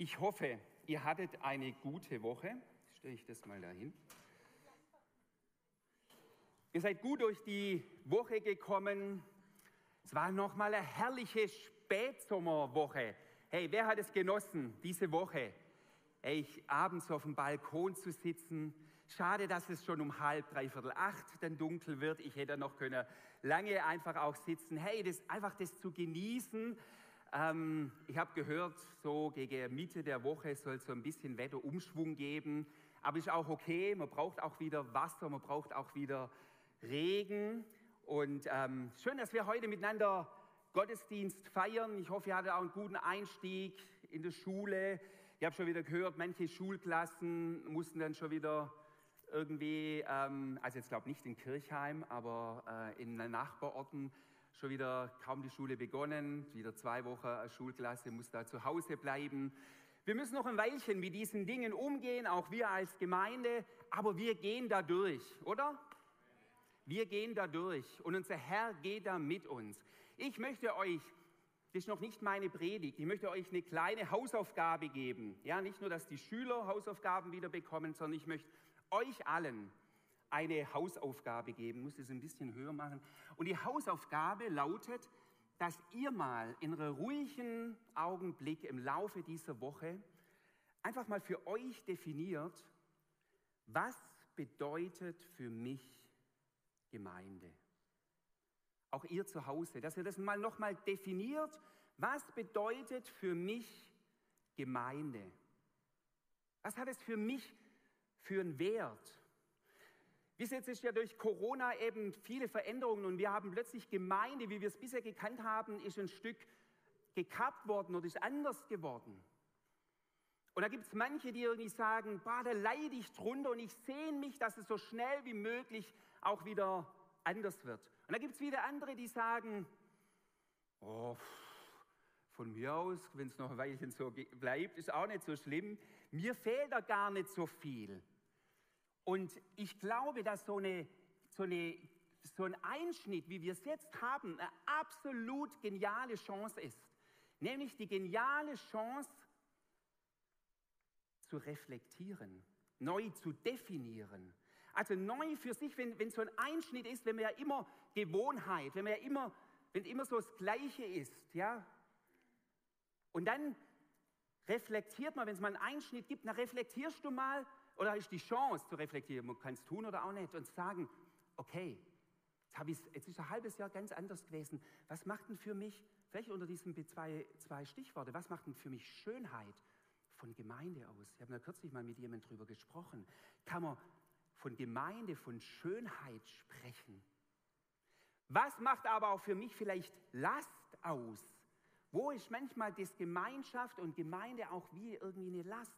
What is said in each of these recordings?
Ich hoffe, ihr hattet eine gute Woche. Stelle ich das mal dahin. Ihr seid gut durch die Woche gekommen. Es war nochmal eine herrliche Spätsommerwoche. Hey, wer hat es genossen, diese Woche? Hey, abends auf dem Balkon zu sitzen. Schade, dass es schon um halb, dreiviertel acht dann dunkel wird. Ich hätte noch können lange einfach auch sitzen. Hey, das, einfach das zu genießen, ähm, ich habe gehört, so gegen Mitte der Woche soll es so ein bisschen Wetterumschwung geben. Aber ist auch okay, man braucht auch wieder Wasser, man braucht auch wieder Regen. Und ähm, schön, dass wir heute miteinander Gottesdienst feiern. Ich hoffe, ihr hattet auch einen guten Einstieg in der Schule. Ich habe schon wieder gehört, manche Schulklassen mussten dann schon wieder irgendwie, ähm, also jetzt glaube nicht in Kirchheim, aber äh, in den Nachbarorten schon wieder kaum die Schule begonnen, wieder zwei Wochen als Schulklasse, muss da zu Hause bleiben. Wir müssen noch ein Weilchen mit diesen Dingen umgehen, auch wir als Gemeinde, aber wir gehen da durch, oder? Wir gehen da durch und unser Herr geht da mit uns. Ich möchte euch, das ist noch nicht meine Predigt, ich möchte euch eine kleine Hausaufgabe geben. Ja, nicht nur, dass die Schüler Hausaufgaben wieder bekommen, sondern ich möchte euch allen eine Hausaufgabe geben, muss es ein bisschen höher machen. Und die Hausaufgabe lautet, dass ihr mal in einem ruhigen Augenblick im Laufe dieser Woche einfach mal für euch definiert, was bedeutet für mich Gemeinde? Auch ihr zu Hause, dass ihr das mal nochmal definiert, was bedeutet für mich Gemeinde? Was hat es für mich für einen Wert? Bis jetzt ist ja durch Corona eben viele Veränderungen und wir haben plötzlich Gemeinde, wie wir es bisher gekannt haben, ist ein Stück gekappt worden oder ist anders geworden. Und da gibt es manche, die irgendwie sagen, bah, da leide ich drunter und ich sehne mich, dass es so schnell wie möglich auch wieder anders wird. Und da gibt es wieder andere, die sagen, oh, von mir aus, wenn es noch ein Weilchen so bleibt, ist auch nicht so schlimm. Mir fehlt da gar nicht so viel. Und ich glaube, dass so, eine, so, eine, so ein Einschnitt, wie wir es jetzt haben, eine absolut geniale Chance ist. Nämlich die geniale Chance zu reflektieren, neu zu definieren. Also neu für sich, wenn, wenn so ein Einschnitt ist, wenn man ja immer Gewohnheit, wenn man ja immer, wenn immer so das Gleiche ist, ja. Und dann reflektiert man, wenn es mal einen Einschnitt gibt, dann reflektierst du mal, oder ist die Chance zu reflektieren, man kann es tun oder auch nicht und sagen, okay, jetzt, jetzt ist ein halbes Jahr ganz anders gewesen. Was macht denn für mich, vielleicht unter diesen zwei, zwei Stichworte, was macht denn für mich Schönheit von Gemeinde aus? Ich habe ja kürzlich mal mit jemandem darüber gesprochen. Kann man von Gemeinde, von Schönheit sprechen? Was macht aber auch für mich vielleicht Last aus? Wo ist manchmal das Gemeinschaft und Gemeinde auch wie irgendwie eine Last?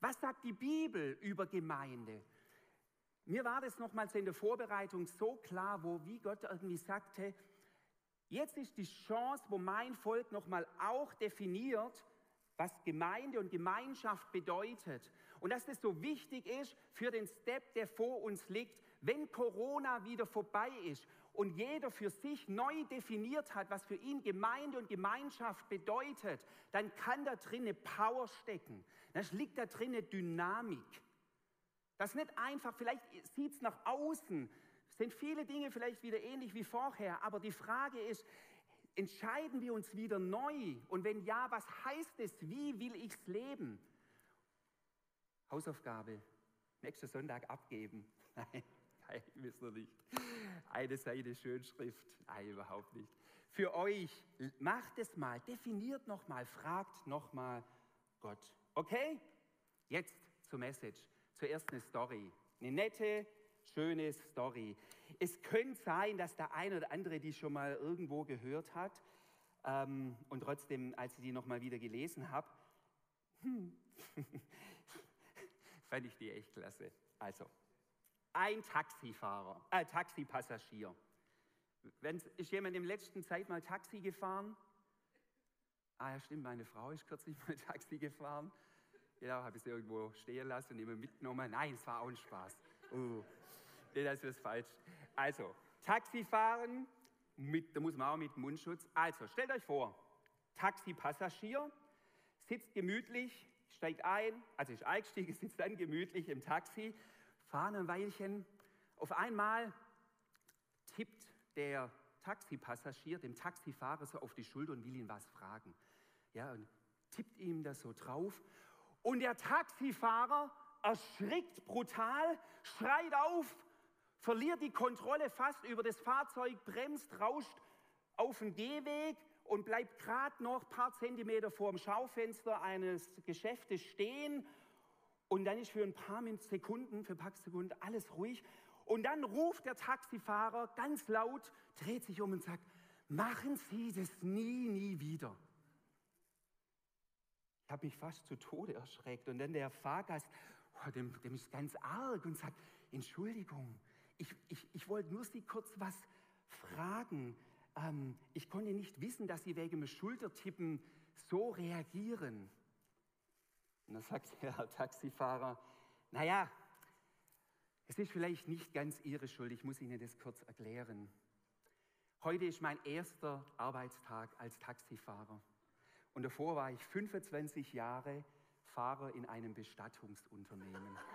Was sagt die Bibel über Gemeinde? Mir war das nochmals in der Vorbereitung so klar, wo wie Gott irgendwie sagte, jetzt ist die Chance, wo mein Volk nochmal auch definiert, was Gemeinde und Gemeinschaft bedeutet. Und dass das so wichtig ist für den Step, der vor uns liegt, wenn Corona wieder vorbei ist und jeder für sich neu definiert hat, was für ihn Gemeinde und Gemeinschaft bedeutet, dann kann da drin Power stecken. Da liegt da drin Dynamik. Das nicht einfach, vielleicht sieht es nach außen, sind viele Dinge vielleicht wieder ähnlich wie vorher, aber die Frage ist, entscheiden wir uns wieder neu? Und wenn ja, was heißt es? Wie will ich es leben? Hausaufgabe, nächsten Sonntag abgeben. Nein. Nein, wisst ihr nicht. Eine Seite Schönschrift. Nein, überhaupt nicht. Für euch, macht es mal, definiert nochmal, fragt nochmal Gott. Okay? Jetzt zur Message. Zuerst eine Story. Eine nette, schöne Story. Es könnte sein, dass der eine oder andere die schon mal irgendwo gehört hat. Ähm, und trotzdem, als ich die nochmal wieder gelesen habe, hm, fand ich die echt klasse. Also, ein Taxifahrer, äh, Taxipassagier. Wenn, ist jemand in der letzten Zeit mal Taxi gefahren? Ah ja, stimmt, meine Frau ist kürzlich mal Taxi gefahren. Ja, habe ich sie irgendwo stehen lassen und immer mitgenommen. Nein, es war auch ein Spaß. Uh, nee, das ist falsch. Also, Taxifahren, mit, da muss man auch mit Mundschutz. Also, stellt euch vor, Taxipassagier sitzt gemütlich, steigt ein, also ist eingestiegen, sitzt dann gemütlich im Taxi, fahren ein Weilchen. Auf einmal tippt der Taxipassagier dem Taxifahrer so auf die Schulter und will ihn was fragen. Ja, und tippt ihm das so drauf. Und der Taxifahrer erschrickt brutal, schreit auf, verliert die Kontrolle fast über das Fahrzeug, bremst, rauscht auf den Gehweg und bleibt gerade noch ein paar Zentimeter vor dem Schaufenster eines Geschäftes stehen. Und dann ist für ein paar Sekunden, für ein paar Sekunden alles ruhig. Und dann ruft der Taxifahrer ganz laut, dreht sich um und sagt, machen Sie das nie, nie wieder. Ich habe mich fast zu Tode erschreckt. Und dann der Fahrgast, oh, dem, dem ist ganz arg und sagt, Entschuldigung, ich, ich, ich wollte nur Sie kurz was fragen. Ähm, ich konnte nicht wissen, dass Sie wegen dem Schultertippen so reagieren. Und dann sagt der Taxifahrer, naja, es ist vielleicht nicht ganz Ihre Schuld, ich muss Ihnen das kurz erklären. Heute ist mein erster Arbeitstag als Taxifahrer. Und davor war ich 25 Jahre Fahrer in einem Bestattungsunternehmen.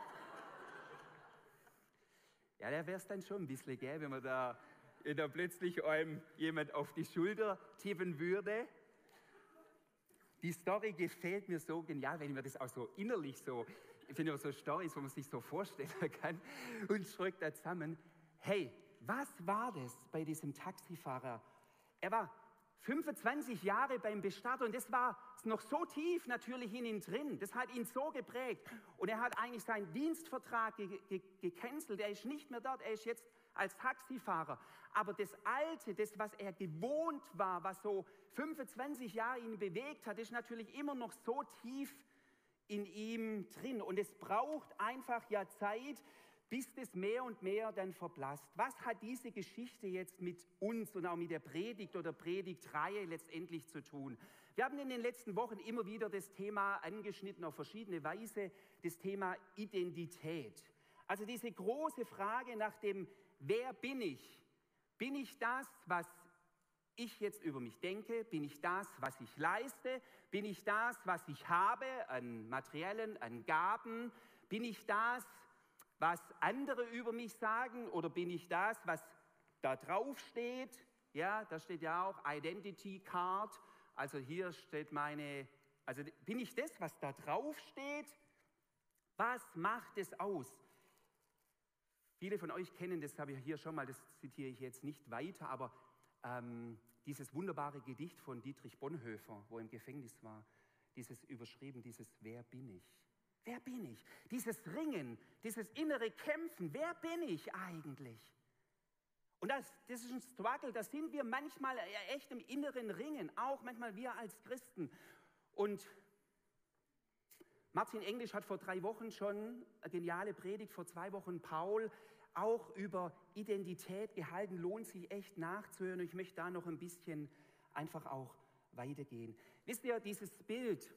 Ja, da wäre es dann schon ein bisschen, gell, wenn man da, wenn da plötzlich einem jemand auf die Schulter tippen würde. Die Story gefällt mir so genial, wenn ich mir das auch so innerlich so, ich finde so Storys, wo man sich so vorstellen kann und schreckt da zusammen. Hey, was war das bei diesem Taxifahrer? Er war 25 Jahre beim Bestatter und das war noch so tief natürlich in ihm drin. Das hat ihn so geprägt. Und er hat eigentlich seinen Dienstvertrag ge ge gecancelt. Er ist nicht mehr dort, er ist jetzt als Taxifahrer. Aber das Alte, das, was er gewohnt war, was so 25 Jahre ihn bewegt hat, ist natürlich immer noch so tief in ihm drin. Und es braucht einfach ja Zeit, bis das mehr und mehr dann verblasst. Was hat diese Geschichte jetzt mit uns und auch mit der Predigt oder Predigtreihe letztendlich zu tun? Wir haben in den letzten Wochen immer wieder das Thema angeschnitten auf verschiedene Weise, das Thema Identität. Also diese große Frage nach dem, wer bin ich? Bin ich das, was ich jetzt über mich denke? Bin ich das, was ich leiste? Bin ich das, was ich habe an materiellen, an Gaben? Bin ich das, was andere über mich sagen oder bin ich das, was da drauf steht? Ja, da steht ja auch Identity Card. Also hier steht meine, also bin ich das, was da drauf steht? Was macht es aus? Viele von euch kennen das, habe ich hier schon mal, das zitiere ich jetzt nicht weiter, aber ähm, dieses wunderbare Gedicht von Dietrich Bonhoeffer, wo er im Gefängnis war, dieses überschrieben, dieses Wer bin ich? Wer bin ich? Dieses Ringen, dieses innere Kämpfen, wer bin ich eigentlich? Und das, das ist ein Struggle, da sind wir manchmal echt im inneren Ringen, auch manchmal wir als Christen. Und Martin Englisch hat vor drei Wochen schon eine geniale Predigt, vor zwei Wochen Paul auch über Identität gehalten. Lohnt sich echt nachzuhören. Ich möchte da noch ein bisschen einfach auch weitergehen. Wisst ihr, dieses Bild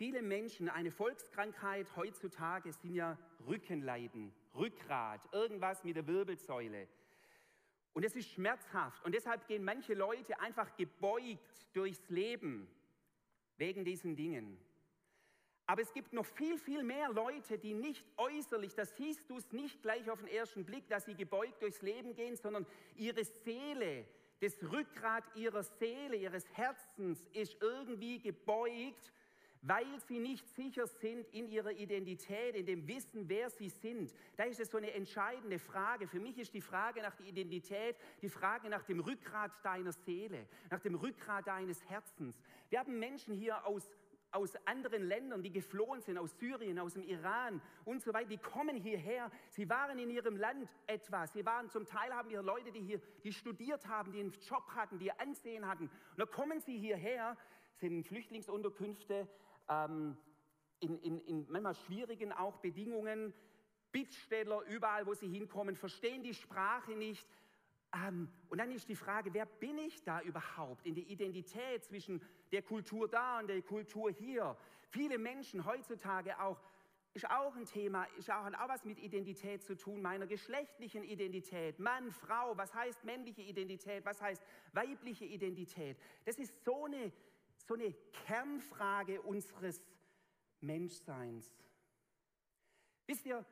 Viele Menschen, eine Volkskrankheit heutzutage sind ja Rückenleiden, Rückgrat, irgendwas mit der Wirbelsäule. Und es ist schmerzhaft. Und deshalb gehen manche Leute einfach gebeugt durchs Leben wegen diesen Dingen. Aber es gibt noch viel, viel mehr Leute, die nicht äußerlich, das siehst du es nicht gleich auf den ersten Blick, dass sie gebeugt durchs Leben gehen, sondern ihre Seele, das Rückgrat ihrer Seele, ihres Herzens ist irgendwie gebeugt weil sie nicht sicher sind in ihrer Identität, in dem Wissen, wer sie sind. Da ist es so eine entscheidende Frage. Für mich ist die Frage nach der Identität die Frage nach dem Rückgrat deiner Seele, nach dem Rückgrat deines Herzens. Wir haben Menschen hier aus aus anderen Ländern, die geflohen sind, aus Syrien, aus dem Iran und so weiter, die kommen hierher. Sie waren in ihrem Land etwas. Sie waren zum Teil haben wir Leute, die hier, die studiert haben, die einen Job hatten, die Ansehen hatten. Und dann kommen sie hierher, sind in Flüchtlingsunterkünfte, ähm, in, in, in manchmal schwierigen auch Bedingungen. Bittsteller, überall, wo sie hinkommen, verstehen die Sprache nicht. Ähm, und dann ist die Frage, wer bin ich da überhaupt in der Identität zwischen der Kultur da und der Kultur hier? Viele Menschen heutzutage auch, ist auch ein Thema, ist auch, hat auch was mit Identität zu tun, meiner geschlechtlichen Identität. Mann, Frau, was heißt männliche Identität, was heißt weibliche Identität? Das ist so eine so eine Kernfrage unseres Menschseins. Wisst ihr,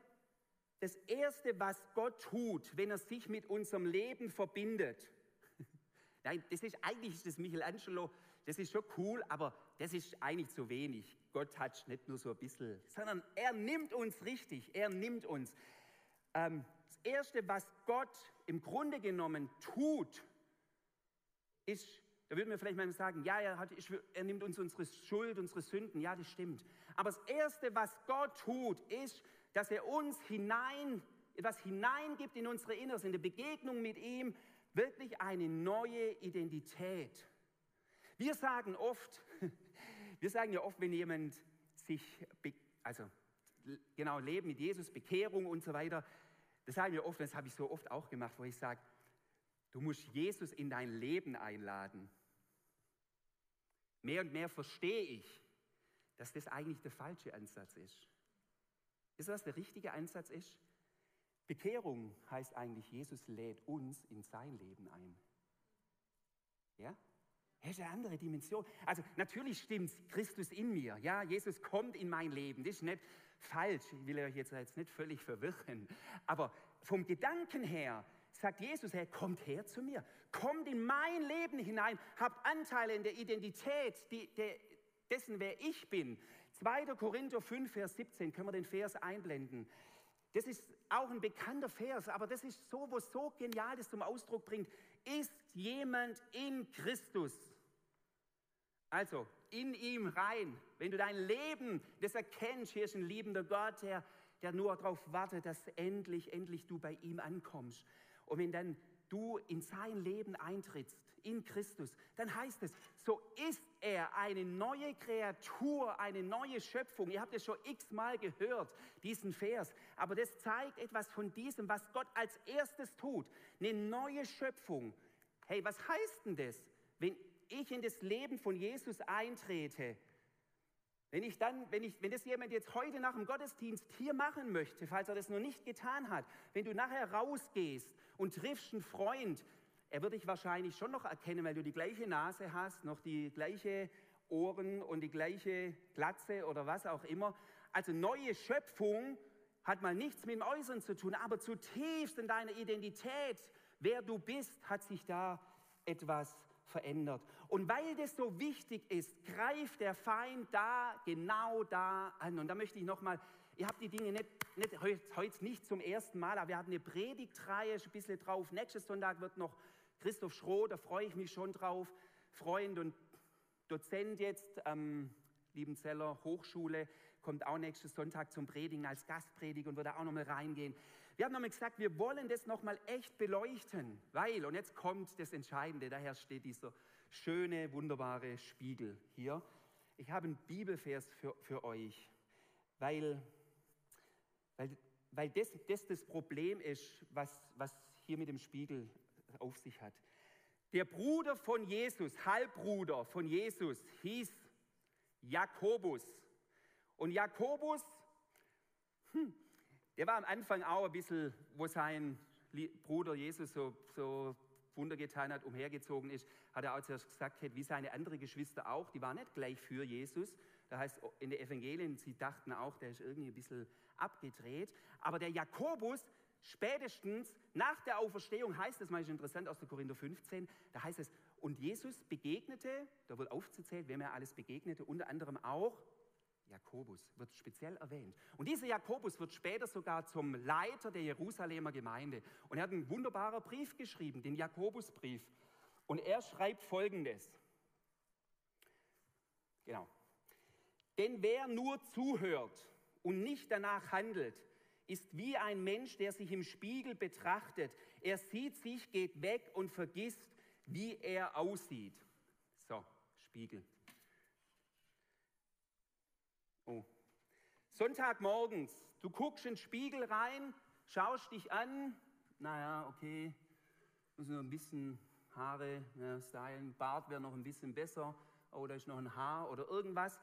das Erste, was Gott tut, wenn er sich mit unserem Leben verbindet, nein, das ist eigentlich das Michelangelo, das ist schon cool, aber das ist eigentlich zu wenig. Gott hat nicht nur so ein bisschen, sondern er nimmt uns richtig, er nimmt uns. Ähm, das Erste, was Gott im Grunde genommen tut, ist, da würden wir vielleicht mal sagen, ja, er, hat, er nimmt uns unsere Schuld, unsere Sünden, ja, das stimmt. Aber das Erste, was Gott tut, ist, dass er uns hinein, etwas hineingibt in unsere Inneres, in der Begegnung mit ihm, wirklich eine neue Identität. Wir sagen oft, wir sagen ja oft, wenn jemand sich, also genau, Leben mit Jesus, Bekehrung und so weiter, das sagen wir oft, das habe ich so oft auch gemacht, wo ich sage, du musst Jesus in dein Leben einladen. Mehr und mehr verstehe ich, dass das eigentlich der falsche Ansatz ist. Ihr, was der richtige Ansatz ist? Bekehrung heißt eigentlich, Jesus lädt uns in sein Leben ein. Ja? Das ist eine andere Dimension. Also natürlich stimmt Christus in mir. Ja, Jesus kommt in mein Leben. Das ist nicht falsch. Ich will euch jetzt, jetzt nicht völlig verwirren. Aber vom Gedanken her sagt Jesus, er kommt her zu mir. Kommt in mein Leben hinein. Habt Anteile in der Identität die, der, dessen, wer ich bin. 2. Korinther 5, Vers 17, können wir den Vers einblenden. Das ist auch ein bekannter Vers, aber das ist so, wo so genial das zum Ausdruck bringt. Ist jemand in Christus? Also in ihm rein. Wenn du dein Leben, das erkennst, hier ist ein liebender Gott, der, der nur darauf wartet, dass endlich, endlich du bei ihm ankommst. Und wenn dann du in sein Leben eintrittst, in Christus, dann heißt es, so ist er eine neue Kreatur, eine neue Schöpfung. Ihr habt es schon x-mal gehört, diesen Vers. Aber das zeigt etwas von diesem, was Gott als erstes tut. Eine neue Schöpfung. Hey, was heißt denn das? Wenn ich in das Leben von Jesus eintrete, wenn ich dann, wenn, ich, wenn das jemand jetzt heute nach dem Gottesdienst hier machen möchte, falls er das noch nicht getan hat, wenn du nachher rausgehst und triffst einen Freund, er wird dich wahrscheinlich schon noch erkennen, weil du die gleiche Nase hast, noch die gleiche Ohren und die gleiche Glatze oder was auch immer. Also neue Schöpfung hat mal nichts mit dem Äußeren zu tun, aber zutiefst in deiner Identität, wer du bist, hat sich da etwas verändert. Und weil das so wichtig ist, greift der Feind da, genau da an. Und da möchte ich nochmal, ihr habt die Dinge nicht, nicht, heute nicht zum ersten Mal, aber wir hatten eine Predigtreihe, ein bisschen drauf. Nächstes Sonntag wird noch Christoph Schroh, da freue ich mich schon drauf. Freund und Dozent jetzt am Liebenzeller Hochschule, kommt auch nächsten Sonntag zum Predigen als Gastprediger und wird da auch nochmal reingehen. Wir haben nochmal gesagt, wir wollen das nochmal echt beleuchten, weil, und jetzt kommt das Entscheidende, daher steht dieser schöne, wunderbare Spiegel hier. Ich habe einen Bibelvers für, für euch, weil, weil, weil das, das das Problem ist, was, was hier mit dem Spiegel auf sich hat. Der Bruder von Jesus, Halbbruder von Jesus, hieß Jakobus. Und Jakobus, hm, der war am Anfang auch ein bisschen, wo sein Bruder Jesus so, so Wunder getan hat, umhergezogen ist, hat er auch zuerst gesagt, wie seine anderen Geschwister auch, die waren nicht gleich für Jesus. Da heißt in den Evangelien, sie dachten auch, der ist irgendwie ein bisschen abgedreht. Aber der Jakobus, Spätestens nach der Auferstehung heißt es, manchmal interessant aus der Korinther 15, da heißt es, und Jesus begegnete, da wird aufzuzählen, wem er alles begegnete, unter anderem auch Jakobus, wird speziell erwähnt. Und dieser Jakobus wird später sogar zum Leiter der Jerusalemer Gemeinde. Und er hat einen wunderbaren Brief geschrieben, den Jakobusbrief. Und er schreibt folgendes. Genau. Denn wer nur zuhört und nicht danach handelt, ist wie ein Mensch, der sich im Spiegel betrachtet. Er sieht sich, geht weg und vergisst, wie er aussieht. So, Spiegel. Oh. Sonntagmorgens, du guckst in den Spiegel rein, schaust dich an, naja, okay, muss noch ein bisschen Haare ja, stylen, Bart wäre noch ein bisschen besser, oh, da ist noch ein Haar oder irgendwas.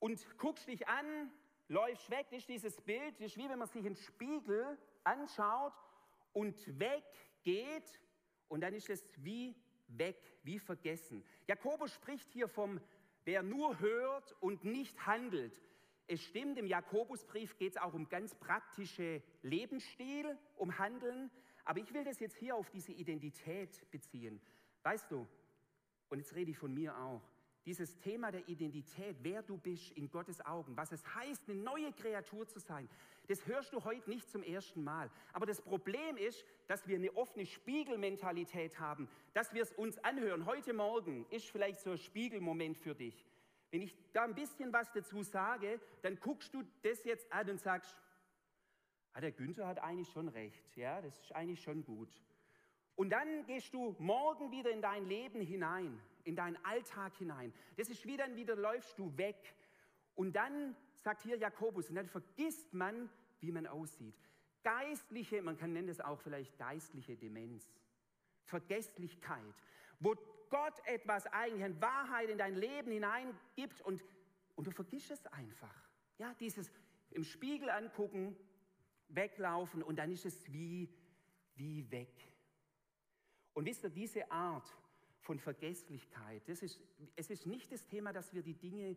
Und guckst dich an, läufst weg, das ist dieses Bild, das ist wie wenn man sich einen Spiegel anschaut und weggeht und dann ist es wie weg, wie vergessen. Jakobus spricht hier vom Wer nur hört und nicht handelt, es stimmt, im Jakobusbrief geht es auch um ganz praktische Lebensstil, um Handeln, aber ich will das jetzt hier auf diese Identität beziehen. Weißt du, und jetzt rede ich von mir auch, dieses Thema der Identität, wer du bist in Gottes Augen, was es heißt, eine neue Kreatur zu sein, das hörst du heute nicht zum ersten Mal. Aber das Problem ist, dass wir eine offene Spiegelmentalität haben, dass wir es uns anhören. Heute Morgen ist vielleicht so ein Spiegelmoment für dich. Wenn ich da ein bisschen was dazu sage, dann guckst du das jetzt an und sagst, ah, der Günther hat eigentlich schon recht, ja, das ist eigentlich schon gut. Und dann gehst du morgen wieder in dein Leben hinein in deinen Alltag hinein. Das ist wie dann wieder läufst du weg. Und dann sagt hier Jakobus, und dann vergisst man, wie man aussieht. Geistliche, man kann nennen es auch vielleicht geistliche Demenz, Vergesslichkeit, wo Gott etwas eigentlich an Wahrheit in dein Leben hineingibt und, und du vergisst es einfach. Ja, dieses im Spiegel angucken, weglaufen und dann ist es wie, wie weg. Und wisst ihr, diese Art von Vergesslichkeit. Das ist, es ist nicht das Thema, dass wir die Dinge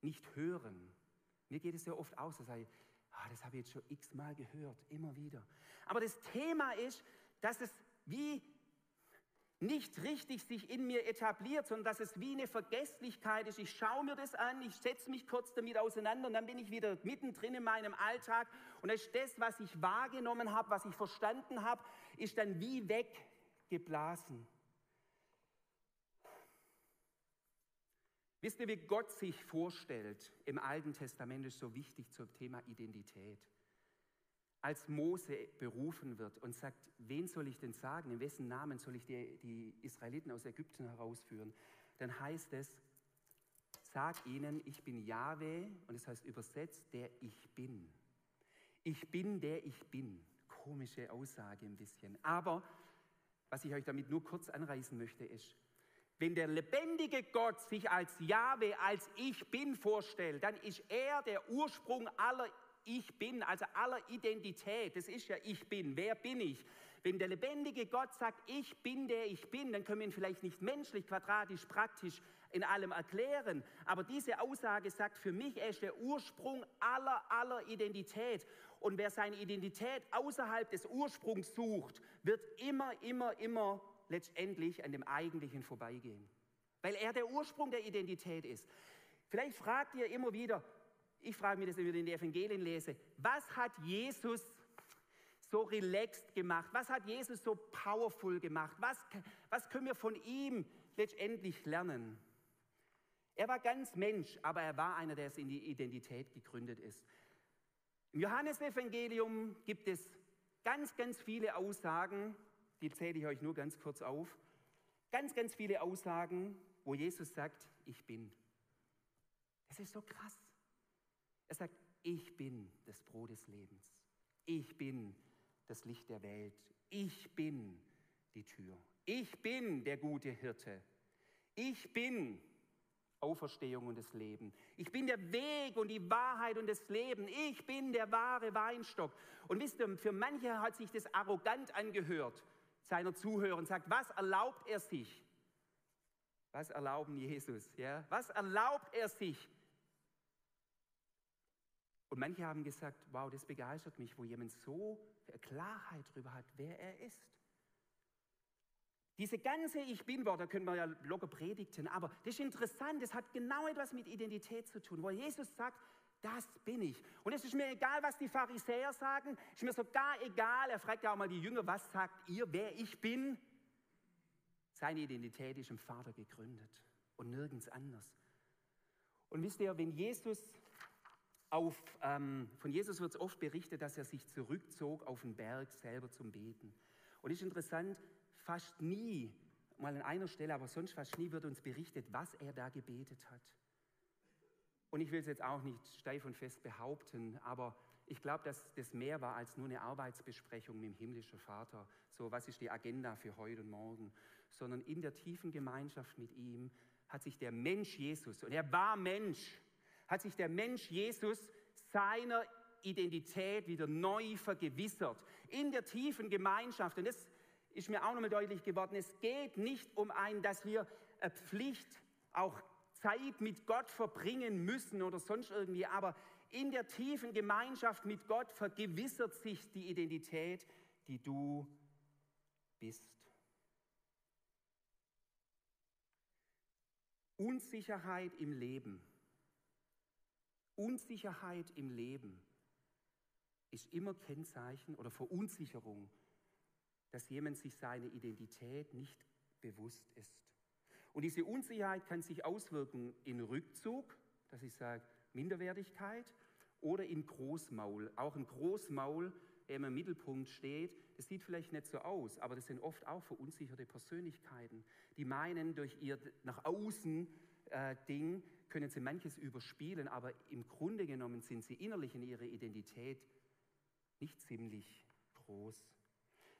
nicht hören. Mir geht es ja oft aus, dass ich, ah, das habe ich jetzt schon x-mal gehört, immer wieder. Aber das Thema ist, dass es wie nicht richtig sich in mir etabliert, sondern dass es wie eine Vergesslichkeit ist. Ich schaue mir das an, ich setze mich kurz damit auseinander und dann bin ich wieder mittendrin in meinem Alltag und ist das was ich wahrgenommen habe, was ich verstanden habe, ist dann wie weggeblasen. Wisst ihr, wie Gott sich vorstellt im Alten Testament ist so wichtig zum Thema Identität. Als Mose berufen wird und sagt, wen soll ich denn sagen, in wessen Namen soll ich die, die Israeliten aus Ägypten herausführen, dann heißt es, sag ihnen, ich bin Jahwe und das heißt übersetzt, der ich bin. Ich bin, der ich bin. Komische Aussage ein bisschen. Aber was ich euch damit nur kurz anreißen möchte, ist, wenn der lebendige Gott sich als Jahwe, als Ich Bin vorstellt, dann ist er der Ursprung aller Ich Bin, also aller Identität. Das ist ja Ich Bin. Wer bin ich? Wenn der lebendige Gott sagt, ich bin der ich bin, dann können wir ihn vielleicht nicht menschlich, quadratisch, praktisch in allem erklären. Aber diese Aussage sagt für mich, er ist der Ursprung aller, aller Identität. Und wer seine Identität außerhalb des Ursprungs sucht, wird immer, immer, immer letztendlich an dem Eigentlichen vorbeigehen, weil er der Ursprung der Identität ist. Vielleicht fragt ihr immer wieder, ich frage mich das, wenn ich in den Evangelien lese, was hat Jesus so relaxed gemacht? Was hat Jesus so powerful gemacht? Was, was können wir von ihm letztendlich lernen? Er war ganz Mensch, aber er war einer, der in die Identität gegründet ist. Im Johannesevangelium gibt es ganz, ganz viele Aussagen die zähle ich euch nur ganz kurz auf. Ganz, ganz viele Aussagen, wo Jesus sagt, ich bin. Das ist so krass. Er sagt, ich bin das Brot des Lebens. Ich bin das Licht der Welt. Ich bin die Tür. Ich bin der gute Hirte. Ich bin Auferstehung und das Leben. Ich bin der Weg und die Wahrheit und das Leben. Ich bin der wahre Weinstock. Und wisst ihr, für manche hat sich das arrogant angehört seiner Zuhörer und sagt, was erlaubt er sich? Was erlauben Jesus? Ja? Was erlaubt er sich? Und manche haben gesagt, wow, das begeistert mich, wo jemand so Klarheit darüber hat, wer er ist. Diese ganze Ich Bin-Worte können wir ja locker predigten, aber das ist interessant, das hat genau etwas mit Identität zu tun, wo Jesus sagt, das bin ich. Und es ist mir egal, was die Pharisäer sagen. Es ist mir sogar egal. Er fragt ja auch mal die Jünger, was sagt ihr, wer ich bin? Seine Identität ist im Vater gegründet und nirgends anders. Und wisst ihr, wenn Jesus auf, ähm, von Jesus wird es oft berichtet, dass er sich zurückzog auf den Berg selber zum Beten. Und es ist interessant, fast nie, mal an einer Stelle, aber sonst fast nie wird uns berichtet, was er da gebetet hat. Und ich will es jetzt auch nicht steif und fest behaupten, aber ich glaube, dass das mehr war als nur eine Arbeitsbesprechung mit dem himmlischen Vater. So, was ist die Agenda für heute und morgen? Sondern in der tiefen Gemeinschaft mit ihm hat sich der Mensch Jesus, und er war Mensch, hat sich der Mensch Jesus seiner Identität wieder neu vergewissert. In der tiefen Gemeinschaft. Und das ist mir auch nochmal deutlich geworden. Es geht nicht um ein, dass wir eine Pflicht auch Zeit mit Gott verbringen müssen oder sonst irgendwie, aber in der tiefen Gemeinschaft mit Gott vergewissert sich die Identität, die du bist. Unsicherheit im Leben. Unsicherheit im Leben ist immer Kennzeichen oder Verunsicherung, dass jemand sich seine Identität nicht bewusst ist. Und diese Unsicherheit kann sich auswirken in Rückzug, dass ich sage Minderwertigkeit, oder in Großmaul. Auch ein Großmaul, der im Mittelpunkt steht, das sieht vielleicht nicht so aus, aber das sind oft auch verunsicherte Persönlichkeiten, die meinen, durch ihr nach außen äh, Ding können sie manches überspielen, aber im Grunde genommen sind sie innerlich in ihrer Identität nicht ziemlich groß.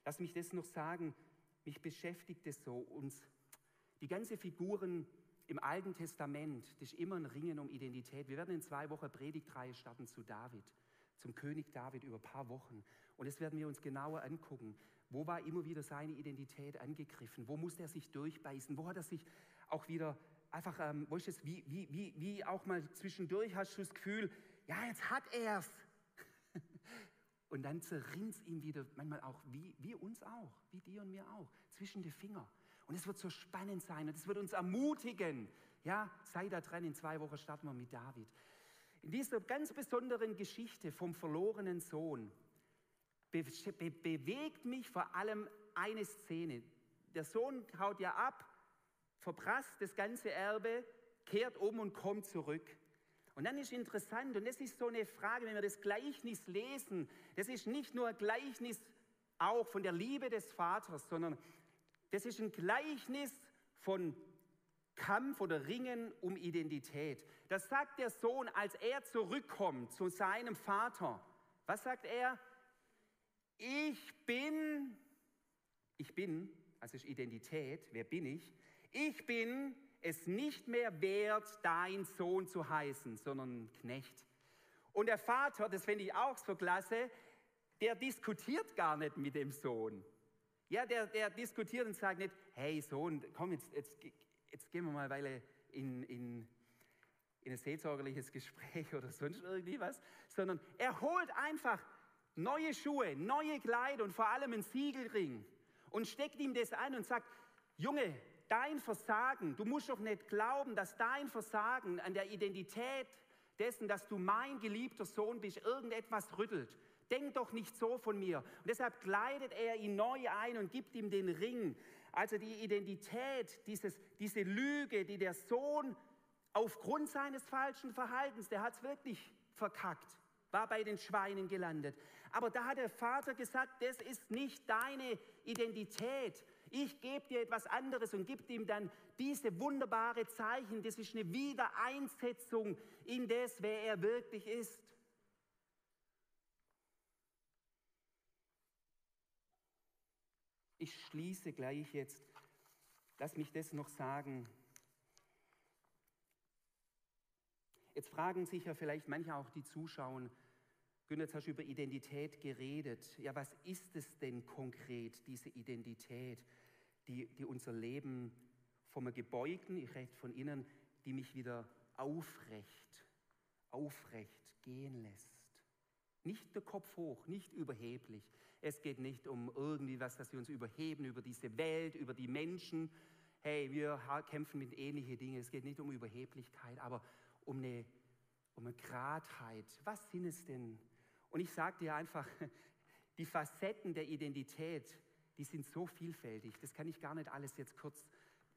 Lass mich das noch sagen, mich beschäftigt es so, uns die ganze Figuren im Alten Testament, das ist immer ein Ringen um Identität. Wir werden in zwei Wochen Predigtreihe starten zu David, zum König David über ein paar Wochen. Und das werden wir uns genauer angucken. Wo war immer wieder seine Identität angegriffen? Wo musste er sich durchbeißen? Wo hat er sich auch wieder einfach, ähm, wo ist es, wie, wie, wie, wie auch mal zwischendurch hast du das Gefühl, ja, jetzt hat er's. Und dann zerrinnt ihm wieder, manchmal auch, wie, wie uns auch, wie dir und mir auch, zwischen die Finger. Und es wird so spannend sein und es wird uns ermutigen. Ja, sei da dran, in zwei Wochen starten wir mit David. In dieser ganz besonderen Geschichte vom verlorenen Sohn be be bewegt mich vor allem eine Szene. Der Sohn haut ja ab, verprasst das ganze Erbe, kehrt um und kommt zurück. Und dann ist interessant, und das ist so eine Frage, wenn wir das Gleichnis lesen, das ist nicht nur ein Gleichnis auch von der Liebe des Vaters, sondern das ist ein Gleichnis von Kampf oder Ringen um Identität. Das sagt der Sohn, als er zurückkommt zu seinem Vater. Was sagt er? Ich bin, ich bin, also ist Identität, wer bin ich? Ich bin es nicht mehr wert, dein Sohn zu heißen, sondern Knecht. Und der Vater, das finde ich auch so klasse, der diskutiert gar nicht mit dem Sohn. Ja, der, der diskutiert und sagt nicht, hey Sohn, komm, jetzt, jetzt, jetzt gehen wir mal eine Weile in, in, in ein seelsorgerliches Gespräch oder sonst irgendwie was, sondern er holt einfach neue Schuhe, neue Kleider und vor allem einen Siegelring und steckt ihm das ein und sagt, Junge, dein Versagen, du musst doch nicht glauben, dass dein Versagen an der Identität dessen, dass du mein geliebter Sohn bist, irgendetwas rüttelt. Denk doch nicht so von mir. Und deshalb kleidet er ihn neu ein und gibt ihm den Ring. Also die Identität, dieses, diese Lüge, die der Sohn aufgrund seines falschen Verhaltens, der hat es wirklich verkackt, war bei den Schweinen gelandet. Aber da hat der Vater gesagt, das ist nicht deine Identität. Ich gebe dir etwas anderes und gibt ihm dann diese wunderbare Zeichen. Das ist eine Wiedereinsetzung in das, wer er wirklich ist. Ich schließe gleich jetzt. Lass mich das noch sagen. Jetzt fragen sich ja vielleicht manche auch die Zuschauer, Günter, jetzt hast du über Identität geredet. Ja, was ist es denn konkret, diese Identität, die, die unser Leben vom Gebeugten, ich rede von innen, die mich wieder aufrecht, aufrecht gehen lässt? Nicht der Kopf hoch, nicht überheblich. Es geht nicht um irgendwie was, dass wir uns überheben über diese Welt, über die Menschen. Hey, wir kämpfen mit ähnlichen Dingen. Es geht nicht um Überheblichkeit, aber um eine, um eine Gradheit. Was sind es denn? Und ich sage dir einfach, die Facetten der Identität, die sind so vielfältig. Das kann ich gar nicht alles jetzt kurz,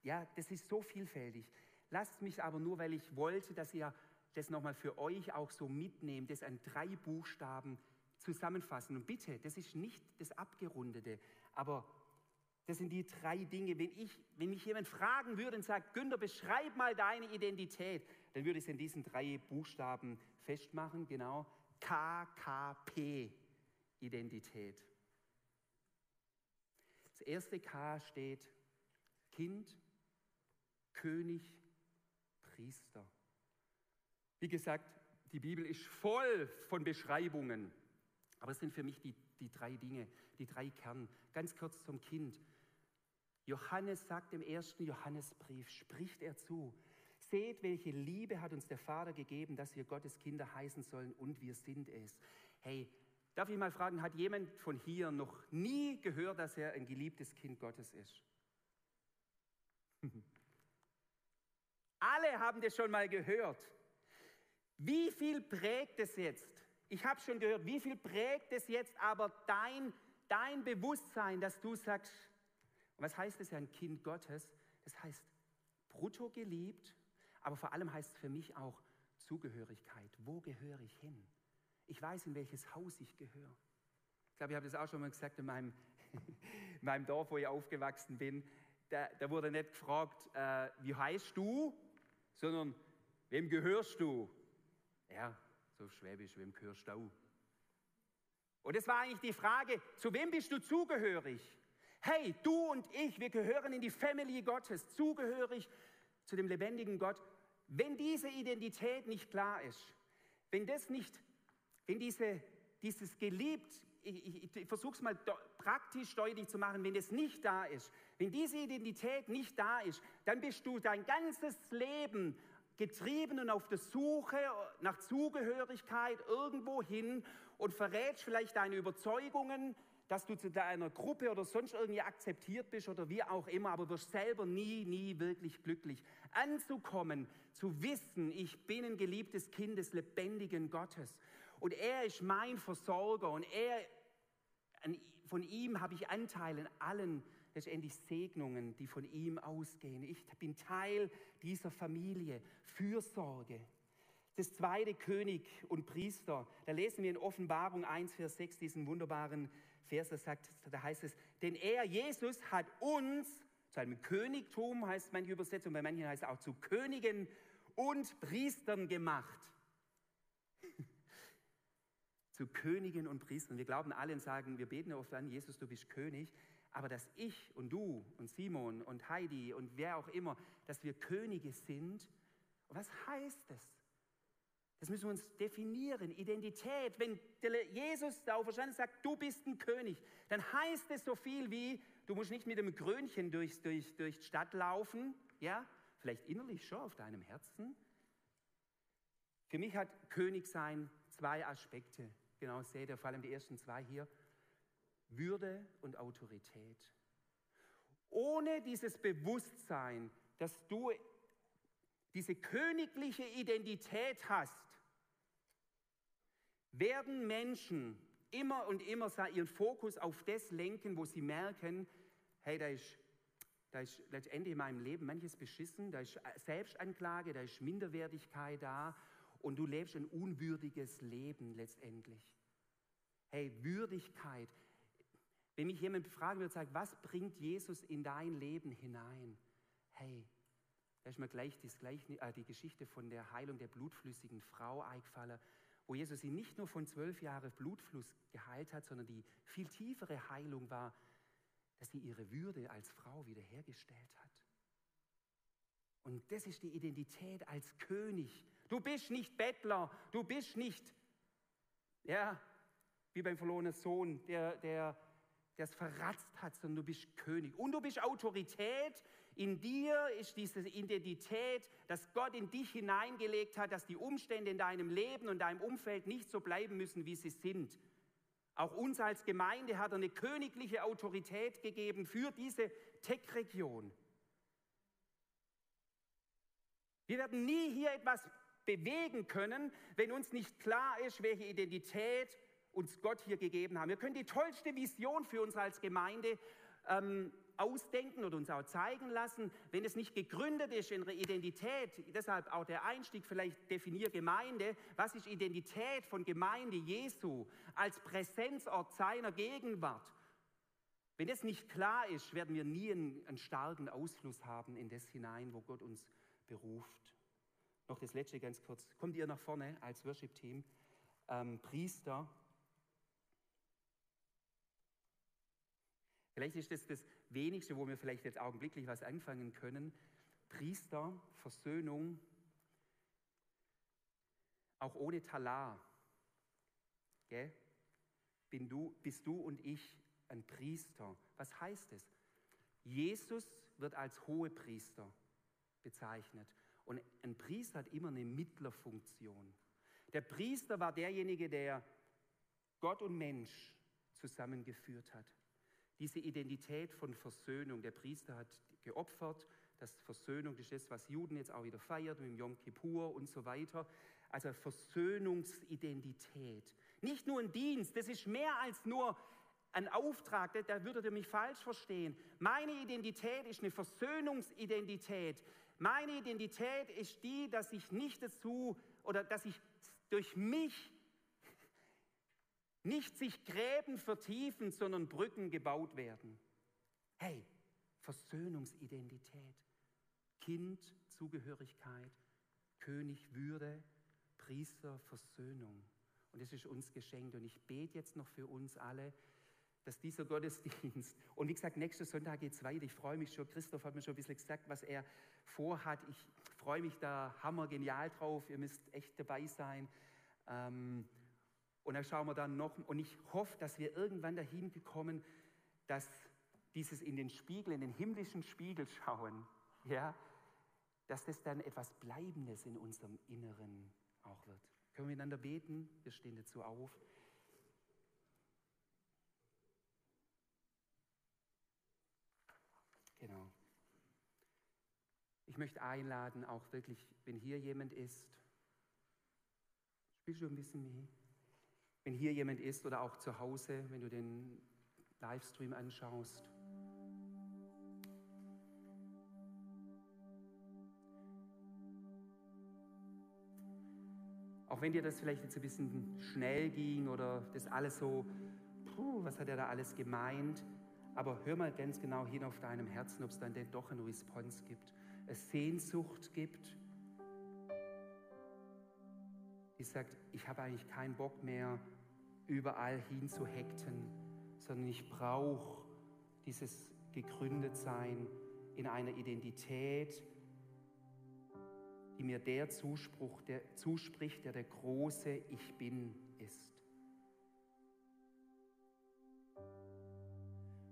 ja, das ist so vielfältig. Lasst mich aber nur, weil ich wollte, dass ihr das nochmal für euch auch so mitnehmt, das an drei Buchstaben zusammenfassen. Und bitte, das ist nicht das Abgerundete, aber das sind die drei Dinge. Wenn, ich, wenn mich jemand fragen würde und sagt, Günther, beschreib mal deine Identität, dann würde ich es in diesen drei Buchstaben festmachen, genau. KKP, Identität. Das erste K steht Kind, König, Priester. Wie gesagt, die Bibel ist voll von Beschreibungen, aber es sind für mich die, die drei Dinge, die drei Kern. Ganz kurz zum Kind. Johannes sagt im ersten Johannesbrief, spricht er zu, Seht, welche Liebe hat uns der Vater gegeben, dass wir Gottes Kinder heißen sollen und wir sind es. Hey, darf ich mal fragen, hat jemand von hier noch nie gehört, dass er ein geliebtes Kind Gottes ist? Alle haben das schon mal gehört. Wie viel prägt es jetzt? Ich habe schon gehört, wie viel prägt es jetzt aber dein, dein Bewusstsein, dass du sagst, was heißt es ja ein Kind Gottes? Das heißt brutto geliebt, aber vor allem heißt es für mich auch Zugehörigkeit. Wo gehöre ich hin? Ich weiß, in welches Haus ich gehöre. Ich glaube, ich habe das auch schon mal gesagt in meinem, in meinem Dorf, wo ich aufgewachsen bin. Da, da wurde nicht gefragt, äh, wie heißt du, sondern wem gehörst du? Ja, so schwäbisch, wem gehörst du? Und es war eigentlich die Frage, zu wem bist du zugehörig? Hey, du und ich, wir gehören in die Family Gottes, zugehörig zu dem lebendigen Gott. Wenn diese Identität nicht klar ist, wenn das nicht, wenn diese, dieses geliebt, ich, ich, ich versuche es mal do, praktisch deutlich zu machen, wenn es nicht da ist, wenn diese Identität nicht da ist, dann bist du dein ganzes Leben getrieben und auf der Suche nach Zugehörigkeit irgendwo hin und verrätst vielleicht deine Überzeugungen, dass du zu deiner Gruppe oder sonst irgendwie akzeptiert bist oder wie auch immer, aber wirst selber nie, nie wirklich glücklich. Anzukommen, zu wissen, ich bin ein geliebtes Kind des lebendigen Gottes und er ist mein Versorger und er, von ihm habe ich Anteil in allen letztendlich Segnungen, die von ihm ausgehen. Ich bin Teil dieser Familie, Fürsorge. Das zweite König und Priester, da lesen wir in Offenbarung 1, Vers 6 diesen wunderbaren Vers, da, sagt, da heißt es, denn er, Jesus, hat uns zu einem Königtum, heißt manche Übersetzung, bei manchen heißt es auch zu Königen und Priestern gemacht. zu Königen und Priestern. Wir glauben alle und sagen, wir beten oft an, Jesus, du bist König. Aber dass ich und du und Simon und Heidi und wer auch immer, dass wir Könige sind, was heißt das? Das müssen wir uns definieren. Identität. Wenn Jesus da auferstanden sagt, du bist ein König, dann heißt es so viel wie, du musst nicht mit einem Krönchen durch, durch, durch die Stadt laufen, ja, vielleicht innerlich schon auf deinem Herzen. Für mich hat Königsein zwei Aspekte. Genau, seht ihr vor allem die ersten zwei hier. Würde und Autorität. Ohne dieses Bewusstsein, dass du diese königliche Identität hast, werden Menschen immer und immer ihren Fokus auf das lenken, wo sie merken, hey, da ist, da ist letztendlich in meinem Leben manches beschissen, da ist Selbstanklage, da ist Minderwertigkeit da und du lebst ein unwürdiges Leben letztendlich. Hey, Würdigkeit, wenn mich jemand fragen würde, sagt, was bringt Jesus in dein Leben hinein? Hey, da ist mir gleich, das, gleich äh, die Geschichte von der Heilung der blutflüssigen Frau eingefallen, wo Jesus sie nicht nur von zwölf Jahren Blutfluss geheilt hat, sondern die viel tiefere Heilung war, dass sie ihre Würde als Frau wiederhergestellt hat. Und das ist die Identität als König. Du bist nicht Bettler, du bist nicht, ja, wie beim verlorenen Sohn, der, der der es verratzt hat, sondern du bist König. Und du bist Autorität. In dir ist diese Identität, dass Gott in dich hineingelegt hat, dass die Umstände in deinem Leben und deinem Umfeld nicht so bleiben müssen, wie sie sind. Auch uns als Gemeinde hat er eine königliche Autorität gegeben für diese Tech-Region. Wir werden nie hier etwas bewegen können, wenn uns nicht klar ist, welche Identität uns Gott hier gegeben haben. Wir können die tollste Vision für uns als Gemeinde ähm, ausdenken oder uns auch zeigen lassen, wenn es nicht gegründet ist in Identität. Deshalb auch der Einstieg, vielleicht definier Gemeinde. Was ist Identität von Gemeinde Jesu als Präsenzort seiner Gegenwart? Wenn das nicht klar ist, werden wir nie einen, einen starken Ausfluss haben in das hinein, wo Gott uns beruft. Noch das letzte ganz kurz. Kommt ihr nach vorne als Worship-Team? Ähm, Priester, Vielleicht ist das das Wenigste, wo wir vielleicht jetzt augenblicklich was anfangen können. Priester, Versöhnung, auch ohne Talar. Gell? Bin du, bist du und ich ein Priester. Was heißt es? Jesus wird als Hohepriester bezeichnet. Und ein Priester hat immer eine Mittlerfunktion. Der Priester war derjenige, der Gott und Mensch zusammengeführt hat. Diese Identität von Versöhnung. Der Priester hat geopfert, dass Versöhnung das ist, was Juden jetzt auch wieder feiert, mit dem Yom Kippur und so weiter. Also Versöhnungsidentität. Nicht nur ein Dienst, das ist mehr als nur ein Auftrag, da würdet ihr mich falsch verstehen. Meine Identität ist eine Versöhnungsidentität. Meine Identität ist die, dass ich nicht dazu oder dass ich durch mich nicht sich Gräben vertiefen, sondern Brücken gebaut werden. Hey, Versöhnungsidentität, Kind, Zugehörigkeit, König, Würde, Priester, Versöhnung. Und das ist uns geschenkt. Und ich bete jetzt noch für uns alle, dass dieser Gottesdienst, und wie gesagt, nächsten Sonntag geht es weiter. Ich freue mich schon, Christoph hat mir schon ein bisschen gesagt, was er vorhat. Ich freue mich da hammer genial drauf. Ihr müsst echt dabei sein. Ähm, und dann schauen wir dann noch, und ich hoffe, dass wir irgendwann dahin kommen, dass dieses in den Spiegel, in den himmlischen Spiegel schauen, ja, dass das dann etwas Bleibendes in unserem Inneren auch wird. Können wir miteinander beten? Wir stehen dazu auf. Genau. Ich möchte einladen, auch wirklich, wenn hier jemand ist, spielst du ein bisschen mit? Wenn hier jemand ist oder auch zu Hause, wenn du den Livestream anschaust. Auch wenn dir das vielleicht jetzt ein bisschen schnell ging oder das alles so, puh, was hat er da alles gemeint? Aber hör mal ganz genau hin auf deinem Herzen, ob es dann denn doch eine Response gibt, eine Sehnsucht gibt, die sagt, ich habe eigentlich keinen Bock mehr, überall hin zu hekten, sondern ich brauche dieses Gegründetsein in einer Identität, die mir der, Zuspruch, der zuspricht, der der große Ich bin ist.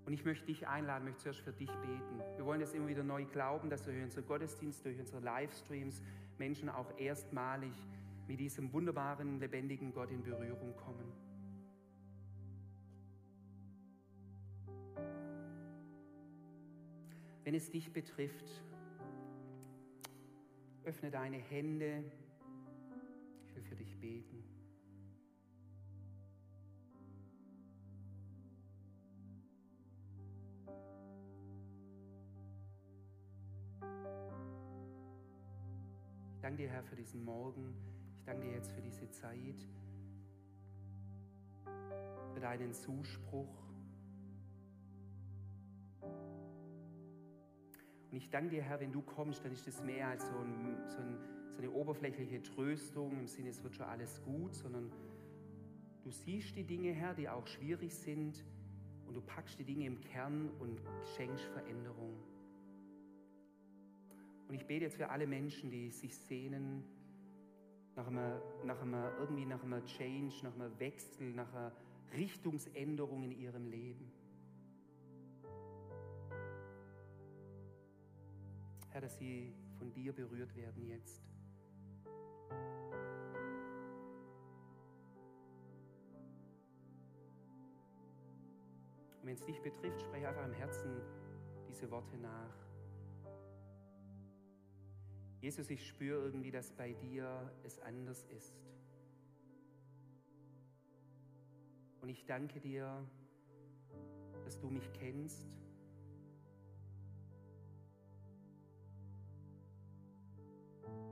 Und ich möchte dich einladen, möchte zuerst für dich beten. Wir wollen jetzt immer wieder neu glauben, dass durch unsere Gottesdienst, durch unsere Livestreams Menschen auch erstmalig mit diesem wunderbaren, lebendigen Gott in Berührung kommen. Wenn es dich betrifft, Öffne deine Hände. Ich will für dich beten. Ich danke dir, Herr, für diesen Morgen. Ich danke dir jetzt für diese Zeit, für deinen Zuspruch. Und ich danke dir, Herr, wenn du kommst, dann ist das mehr als so, ein, so, ein, so eine oberflächliche Tröstung im Sinne, es wird schon alles gut, sondern du siehst die Dinge, Herr, die auch schwierig sind und du packst die Dinge im Kern und schenkst Veränderung. Und ich bete jetzt für alle Menschen, die sich sehnen nach einer, nach einer, irgendwie nach einem Change, nach einem Wechsel, nach einer Richtungsänderung in ihrem Leben. Herr, dass sie von dir berührt werden jetzt. Und wenn es dich betrifft, spreche einfach im Herzen diese Worte nach. Jesus, ich spüre irgendwie, dass bei dir es anders ist. Und ich danke dir, dass du mich kennst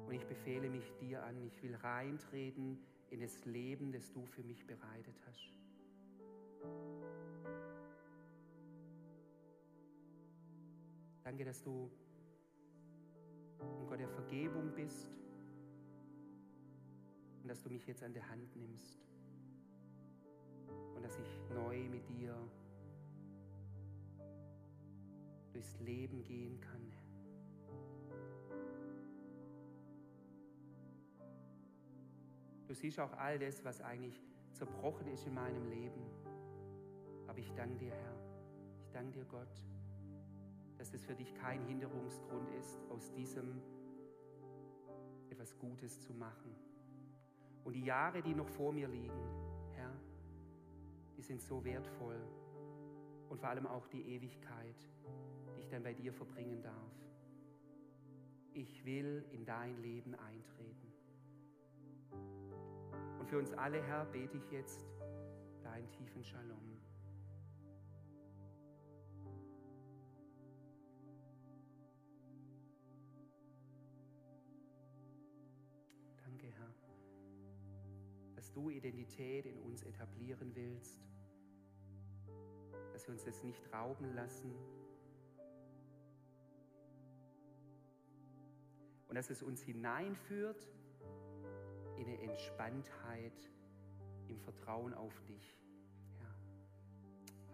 Und ich befehle mich dir an, ich will reintreten in das Leben, das du für mich bereitet hast. Danke, dass du ein Gott der Vergebung bist und dass du mich jetzt an der Hand nimmst und dass ich neu mit dir durchs Leben gehen kann. Du siehst auch all das, was eigentlich zerbrochen ist in meinem Leben. Aber ich danke dir, Herr. Ich danke dir, Gott, dass das für dich kein Hinderungsgrund ist, aus diesem etwas Gutes zu machen. Und die Jahre, die noch vor mir liegen, Herr, die sind so wertvoll. Und vor allem auch die Ewigkeit, die ich dann bei dir verbringen darf. Ich will in dein Leben eintreten. Für uns alle, Herr, bete ich jetzt deinen tiefen Shalom. Danke, Herr, dass du Identität in uns etablieren willst, dass wir uns das nicht rauben lassen und dass es uns hineinführt in eine Entspanntheit im Vertrauen auf dich. Ja.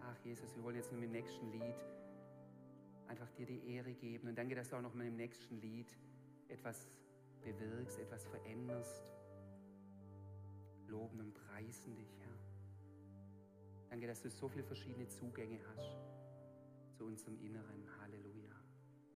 Ach Jesus, wir wollen jetzt nur mit dem nächsten Lied einfach dir die Ehre geben und danke, dass du auch noch mit dem nächsten Lied etwas bewirkst, etwas veränderst. Loben und preisen dich, Herr. Danke, dass du so viele verschiedene Zugänge hast zu unserem Inneren. Halleluja.